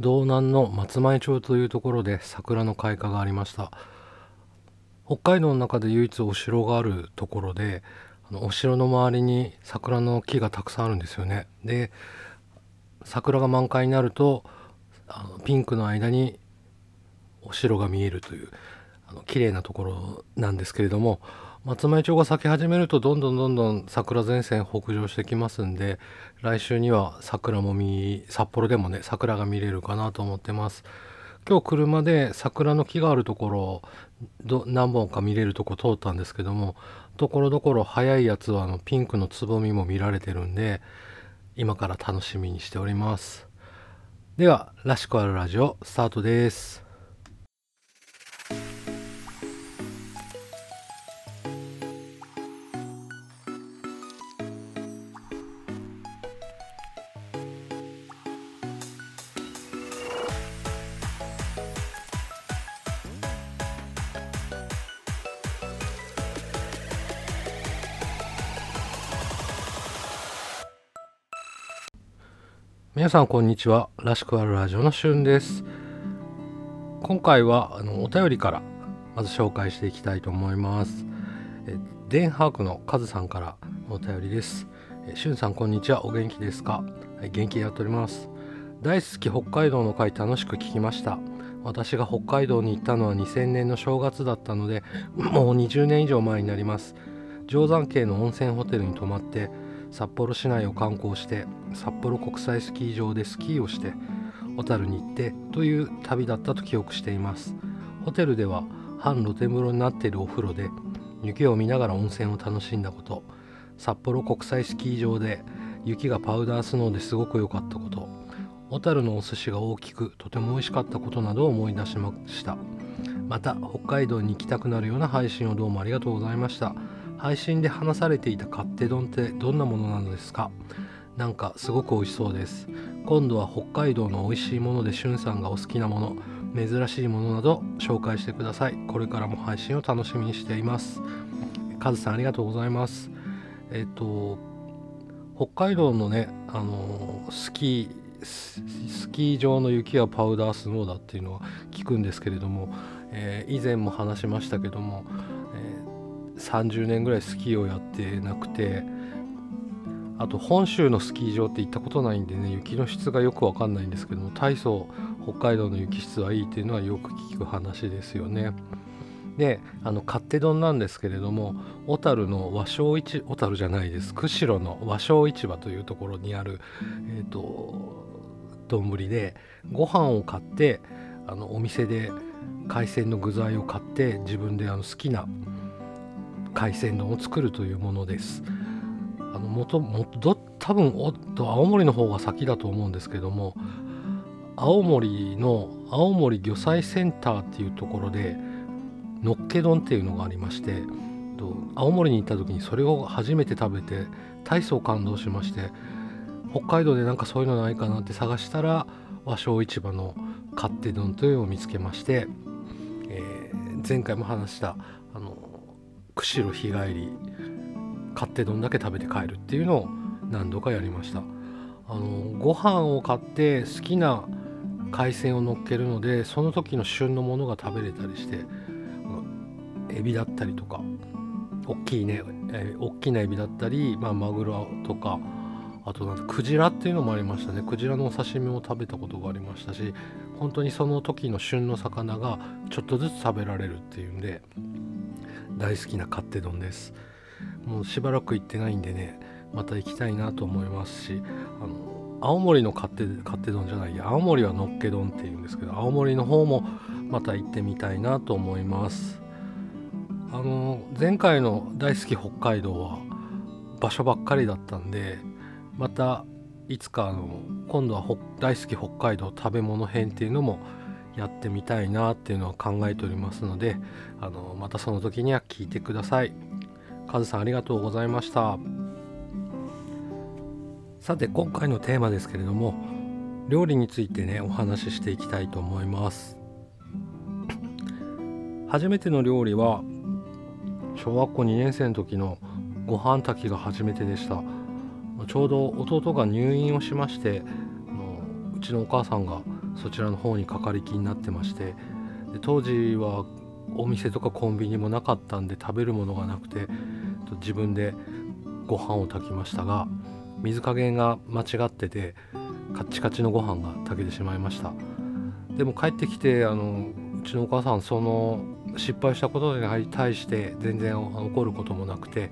道南の松前町というところで桜の開花がありました。北海道の中で唯一お城があるところであのお城の周りに桜の木がたくさんあるんですよね。で桜が満開になるとあのピンクの間にお城が見えるというあの綺麗なところなんですけれども松前町が咲き始めるとどんどんどんどん桜前線北上してきますんで来週には桜も見札幌でもね桜が見れるかなと思ってます。今日車で桜の木があるところど何本か見れるとこ通ったんですけどもところどころ早いやつはあのピンクのつぼみも見られてるんで今から楽しみにしております。では「らしくあるラジオ」スタートです。皆さんこんにちは。らしくあるラジオのしゅんです。今回はあのお便りからまず紹介していきたいと思います。えデンハークのカズさんからお便りです。えしゅんさんこんにちは。お元気ですか、はい、元気でやっております。大好き北海道の回楽しく聞きました。私が北海道に行ったのは2000年の正月だったのでもう20年以上前になります。定山渓の温泉ホテルに泊まって札幌市内を観光して札幌国際スキー場でスキーをして小樽に行ってという旅だったと記憶しています。ホテルでは半露天風呂になっているお風呂で雪を見ながら温泉を楽しんだこと札幌国際スキー場で雪がパウダースノーですごく良かったこと小樽のお寿司が大きくとても美味しかったことなどを思い出しました。また北海道に行きたくなるような配信をどうもありがとうございました。配信で話されていた勝手丼ってどんなものなのですか？なんかすごく美味しそうです。今度は北海道の美味しいものでしゅんさんがお好きなもの珍しいものなど紹介してください。これからも配信を楽しみにしています。カズさんありがとうございます。えっ、と北海道のねあのスキースキー場の雪はパウダースノーだっていうのは聞くんですけれども、えー、以前も話しましたけども、30年ぐらいスキーをやってなくてあと本州のスキー場って行ったことないんでね雪の質がよくわかんないんですけども大層北海道の雪質はいいっていうのはよく聞く話ですよね。であの勝手丼なんですけれども小樽の和商市小樽じゃないです釧路の和商市場というところにあるえっ、ー、と丼でご飯を買ってあのお店で海鮮の具材を買って自分であの好きな海鮮丼を作るというものです。あのもともと多分おっと青森の方が先だと思うんですけども青森の青森魚菜センターっていうところでのっけ丼っていうのがありまして青森に行った時にそれを初めて食べて大層感動しまして北海道でなんかそういうのないかなって探したら和商市場の勝手丼というのを見つけまして、えー、前回も話した釧路日帰り買ってどんだけ食べて帰るっていうのを何度かやりました。あのご飯を買って好きな海鮮を乗っけるのでその時の旬のものが食べれたりしてエビだったりとか大きいね、えー、大きなエビだったり、まあ、マグロとかあとなんかクジラっていうのもありましたね。クジラのお刺身も食べたことがありましたし本当にその時の旬の魚がちょっとずつ食べられるっていうんで大好きな勝手丼です。もうしばらく行ってないんでねまた行きたいなと思いますしあの青森の勝手勝手丼じゃないや青森はのっけ丼っていうんですけど青森の方もまた行ってみたいなと思います。あの前回の大好き北海道は場所ばっかりだったんでまたいつかあの今度は大好き北海道食べ物編っていうのもやってみたいなっていうのは考えておりますのであのまたその時には聞いてください。カズさんありがとうございました。さて今回のテーマですけれども料理についてねお話ししていきたいと思います。初めての料理は小学校2年生の時のご飯炊きが初めてでした。ちょうど弟が入院をしましてうちのお母さんがそちらの方にかかりきになってましてで当時はお店とかコンビニもなかったんで食べるものがなくて自分でご飯を炊きましたが水加減が間違っててカッチカチのご飯が炊けてしまいました。でも帰ってきてあのうちのお母さんその失敗したことに対して全然怒ることもなくて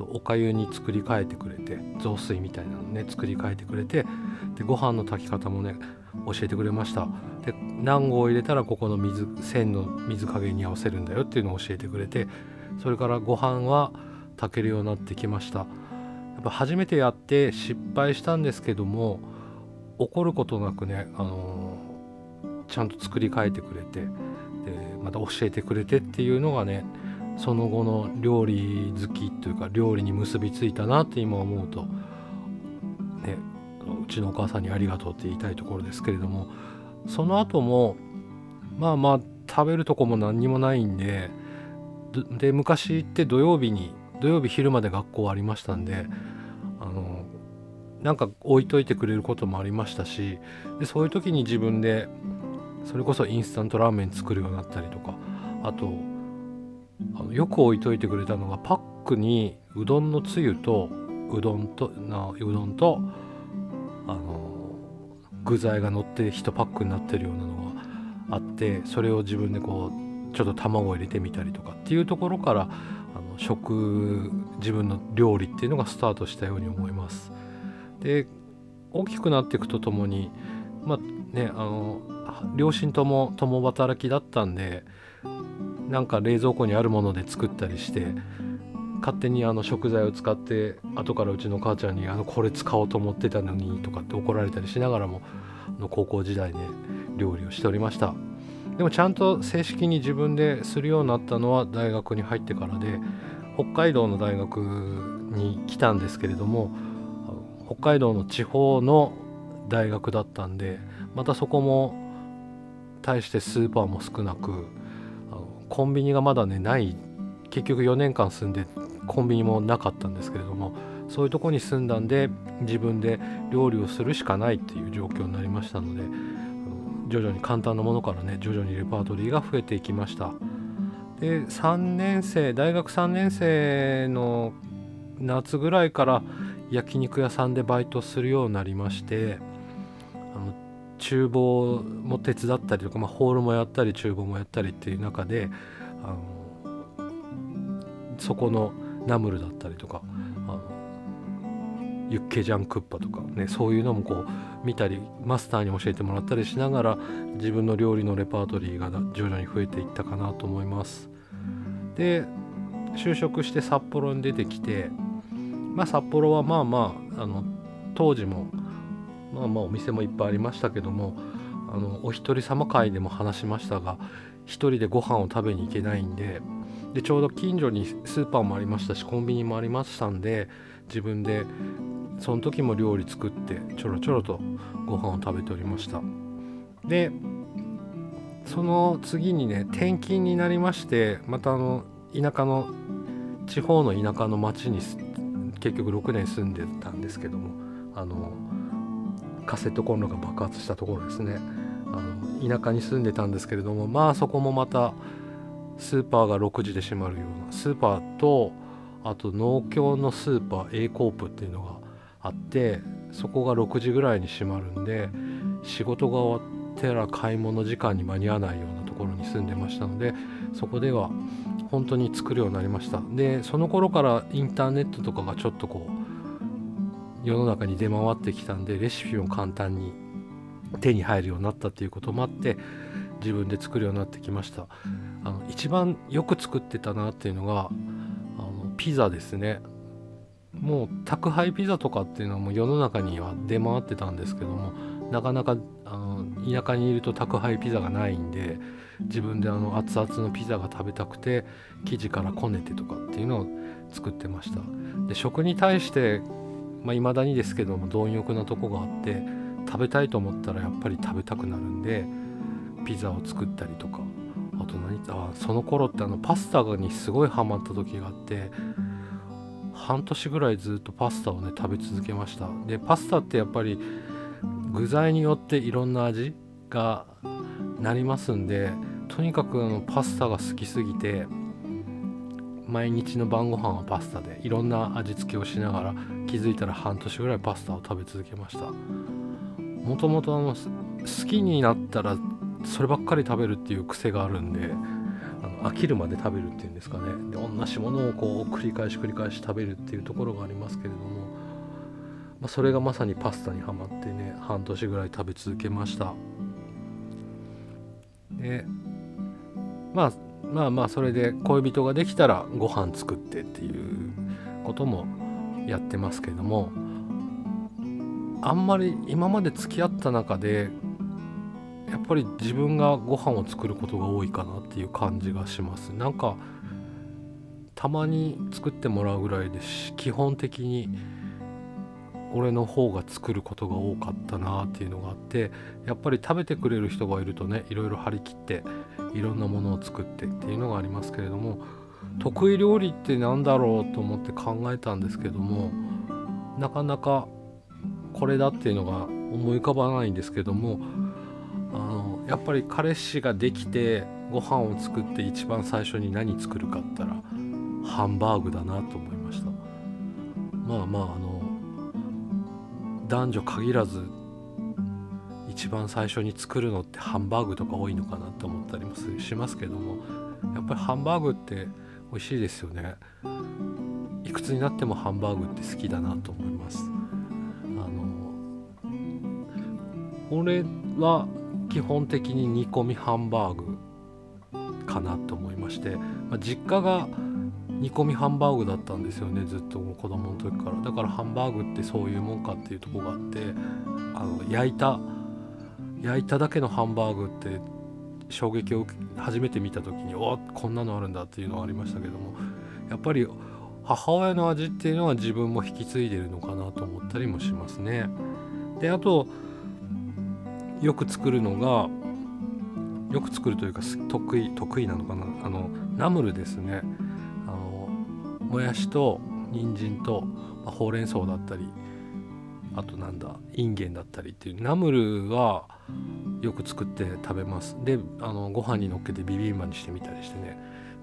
おかゆに作り変えてくれて雑炊みたいなのね作り変えてくれてでご飯の炊き方もね教えてくれました。で何合入れたらここの水線の水加減に合わせるんだよっていうのを教えてくれてそれからご飯は炊けるようになってきました。やっぱ初めてやって失敗したんですけども怒ることなくね、あのー、ちゃんと作り変えてくれてでまた教えてくれてっていうのがねその後の料理好きというか料理に結びついたなって今思うと、ね、うちのお母さんにありがとうって言いたいところですけれどもその後もまあまあ食べるとこも何にもないんでで昔って土曜日に土曜日昼まで学校ありましたんであのなんか置いといてくれることもありましたしでそういう時に自分でそれこそインスタントラーメン作るようになったりとかあとあのよく置いといてくれたのがパックにうどんのつゆとうどんとなうどんとあの具材が乗って1パックになってるようなのがあってそれを自分でこうちょっと卵を入れてみたりとかっていうところからあの食自分の料理っていうのがスタートしたように思います。で大きくなっていくとともにまあねあの両親とも共働きだったんでなんか冷蔵庫にあるもので作ったりして勝手にあの食材を使って後からうちの母ちゃんにあのこれ使おうと思ってたのにとかって怒られたりしながらもあの高校時代で料理をしておりました。でもちゃんと正式に自分でするようになったのは大学に入ってからで北海道の大学に来たんですけれども北海道の地方の大学だったんでまたそこも対してスーパーも少なくコンビニがまだねない。結局4年間住んでコンビニもなかったんですけれどもそういうとこに住んだんで自分で料理をするしかないっていう状況になりましたので徐々に簡単なものからね徐々にレパートリーが増えていきました。で3年生大学3年生の夏ぐらいから焼肉屋さんでバイトするようになりましてあの厨房も手伝ったりとか、まあ、ホールもやったり厨房もやったりっていう中であのそこのナムルだったりとかあのユッケジャンクッパとかねそういうのもこう見たりマスターに教えてもらったりしながら自分の料理のレパートリーが徐々に増えていったかなと思います。で就職して札幌に出てきてまあ札幌はまあまああの当時もまあまあお店もいっぱいありましたけどもあのお一人様会でも話しましたが一人でご飯を食べに行けないんででちょうど近所にスーパーもありましたしコンビニもありましたんで自分でその時も料理作ってちょろちょろとご飯を食べておりました。でその次にね転勤になりましてまたあの田舎の地方の田舎の町に結局6年住んでたんですけどもあのカセットコンロが爆発したところですね。あの田舎に住んでたんですけれどもまあそこもまたスーパーが6時で閉まるようなスーパーとあと農協のスーパー A コープっていうのがあってそこが6時ぐらいに閉まるんで仕事が終わったら買い物時間に間に合わないようなところに住んでましたのでそこでは本当に作るようになりました。でその頃からインターネットとかがちょっとこう世の中に出回ってきたんでレシピも簡単に手に入るようになったっていうこともあって自分で作るようになってきました。あの一番よく作ってたなっていうのがあのピザですね。もう宅配ピザとかっていうのはもう世の中には出回ってたんですけどもなかなかあの田舎にいると宅配ピザがないんで自分であの熱々のピザが食べたくて生地からこねてとかっていうのを作ってました。で食に対していまあ、未だにですけども貪欲なとこがあって食べたいと思ったらやっぱり食べたくなるんでピザを作ったりとかあと何あその頃ってあのパスタにすごいハマった時があって半年ぐらいずっとパスタをね食べ続けました。でパスタってやっぱり具材によっていろんな味がなりますんでとにかくあのパスタが好きすぎて毎日の晩ご飯はパスタでいろんな味付けをしながら気づいたら半年ぐらいパスタを食べ続けました。もともと好きになったらそればっかり食べるっていう癖があるんであの飽きるまで食べるっていうんですかね。で同じものをこう繰り返し繰り返し食べるっていうところがありますけれども、まあ、それがまさにパスタにはまってね半年ぐらい食べ続けました。でまあまあまあそれで恋人ができたらご飯作ってっていうこともやってますけどもあんまり今まで付き合った中でやっぱり自分がご飯を作ることが多いかなっていう感じがします。なんかたまに作ってもらうぐらいですし基本的に俺の方が作ることが多かったなっていうのがあってやっぱり食べてくれる人がいるとねいろいろ張り切っていろんなものを作ってっていうのがありますけれども得意料理って何だろうと思って考えたんですけどもなかなかこれだっていうのが思い浮かばないんですけどもやっぱり彼氏ができてご飯を作って一番最初に何作るかったらハンバーグだなと思いました。まあまああの男女限らず一番最初に作るのってハンバーグとか多いのかなって思ったりもしますけどもやっぱりハンバーグって美味しいですよね。いくつになってもハンバーグって好きだなと思います。俺は基本的に煮込みハンバーグかなと思いまして、まあ、実家が煮込みハンバーグだったんですよねずっともう子供の時からだからハンバーグってそういうもんかっていうとこがあってあの焼いた焼いただけのハンバーグって衝撃を初めて見た時におこんなのあるんだっていうのはありましたけどもやっぱり母親の味っていうのは自分も引き継いでるのかなと思ったりもしますね。であとよく作るのがよく作るというか得意得意なのかな？あのナムルですね。あのもやしと人参と、まあ、ほうれん草だったりあとなんだインゲンだったりっていうナムルはよく作って食べます。であのご飯にのっけてビビンバにしてみたりしてね。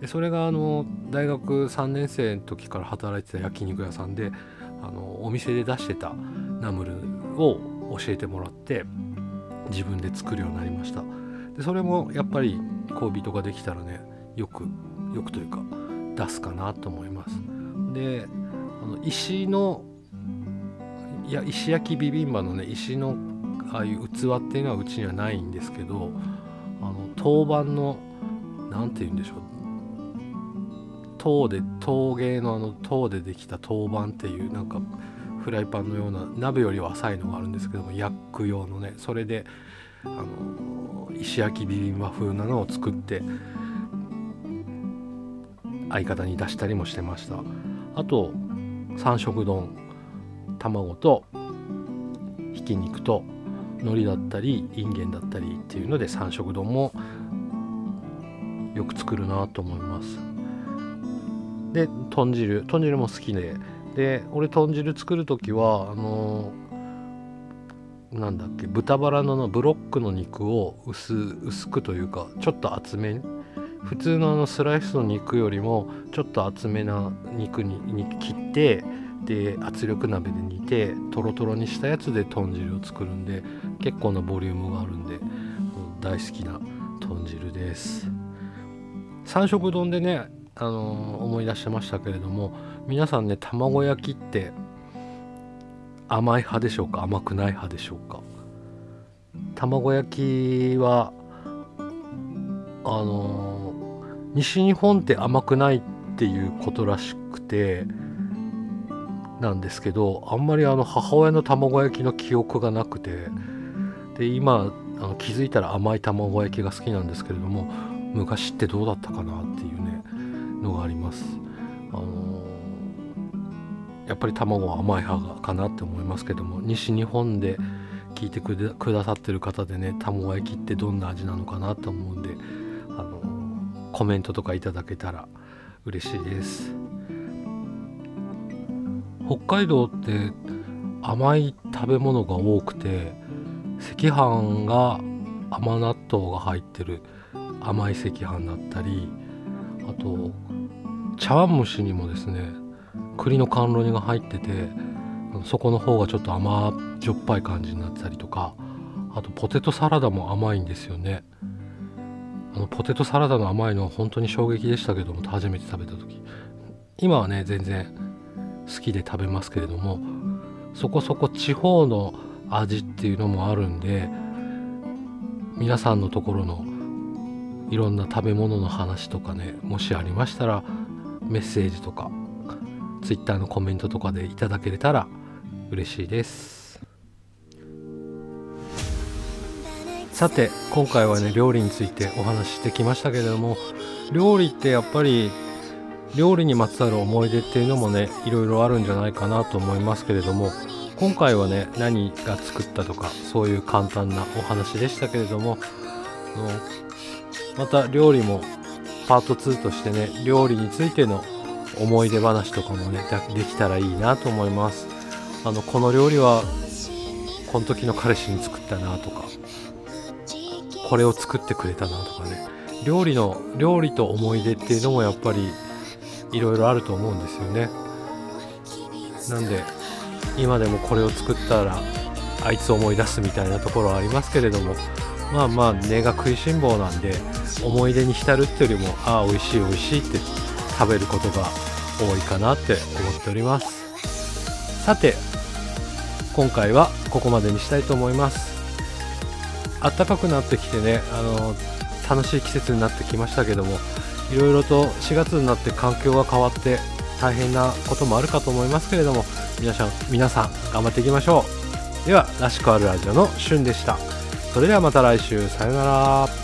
でそれがあの大学3年生の時から働いてた焼肉屋さんであのお店で出してたナムルを教えてもらって自分で作るようになりました。でそれもやっぱり恋人ができたらねよくよくというか出すかなと思います。であの石のいや石焼きビビンバのね石のああいう器っていうのはうちにはないんですけどあの陶板の何て言うんでしょう。陶で陶芸のあの陶でできた陶板っていうなんかフライパンのような鍋よりは浅いのがあるんですけども焼く用のねそれであの石焼きビビンバ風なのを作って相方に出したりもしてました。あと三色丼卵とひき肉と海苔だったりいんげんだったりっていうので三色丼もよく作るなと思います。で豚汁。豚汁も好きでで俺豚汁作る時はあのー、なんだっけ豚バラのブロックの肉を薄薄くというかちょっと厚め普通のあのスライスの肉よりもちょっと厚めな肉に切ってで圧力鍋で煮てとろとろにしたやつで豚汁を作るんで結構なボリュームがあるんで大好きな豚汁です。三色丼でね、あのー、思い出してましたけれども皆さんね卵焼きって甘い派でしょうか？甘くない派でしょうか？卵焼きはあのー、西日本って甘くないっていうことらしくてなんですけどあんまりあの母親の卵焼きの記憶がなくてで今あの気づいたら甘い卵焼きが好きなんですけれども昔ってどうだったかなっていうねのがあります。あのー、やっぱり卵は甘い派かなって思いますけども西日本で聞いてくださってる方でね卵焼きってどんな味なのかなと思うんで、あのー、コメントとかいただけたら嬉しいです。北海道って甘い食べ物が多くて赤飯が甘納豆が入ってる甘い赤飯だったりあと茶碗蒸しにもですね栗の甘露煮が入っててそこの方がちょっと甘じょっぱい感じになってたりとかあとポテトサラダも甘いんですよね。あのポテトサラダの甘いのは本当に衝撃でしたけども初めて食べた時。今はね全然好きで食べますけれどもそこそこ地方の味っていうのもあるんで皆さんのところのいろんな食べ物の話とかねもしありましたらメッセージとか Twitter のコメントとかでいただけれたら嬉しいです。さて今回はね料理についてお話ししてきましたけれども料理ってやっぱり料理にまつわる思い出っていうのもねいろいろあるんじゃないかなと思いますけれども今回はね何が作ったとかそういう簡単なお話でしたけれどもまた料理もパート2としてね料理についての思い出話とかもねできたらいいなと思います。あのこの料理はこの時の彼氏に作ったなとかこれを作ってくれたなとかね。料理の料理と思い出っていうのもやっぱりいろいろあると思うんですよね。なんで今でもこれを作ったらあいつ思い出すみたいなところはありますけれどもまあまあ根が食いしん坊なんで思い出に浸るっていうよりもああ美味しい美味しいって食べることが多いかなって思っております。さて今回はここまでにしたいと思います。暖かくなってきてねあの楽しい季節になってきましたけどもいろいろと4月になって環境が変わって大変なこともあるかと思いますけれども皆さん皆さん頑張っていきましょう。ではらしくあるラジオのしゅんでした。それではまた来週さようなら。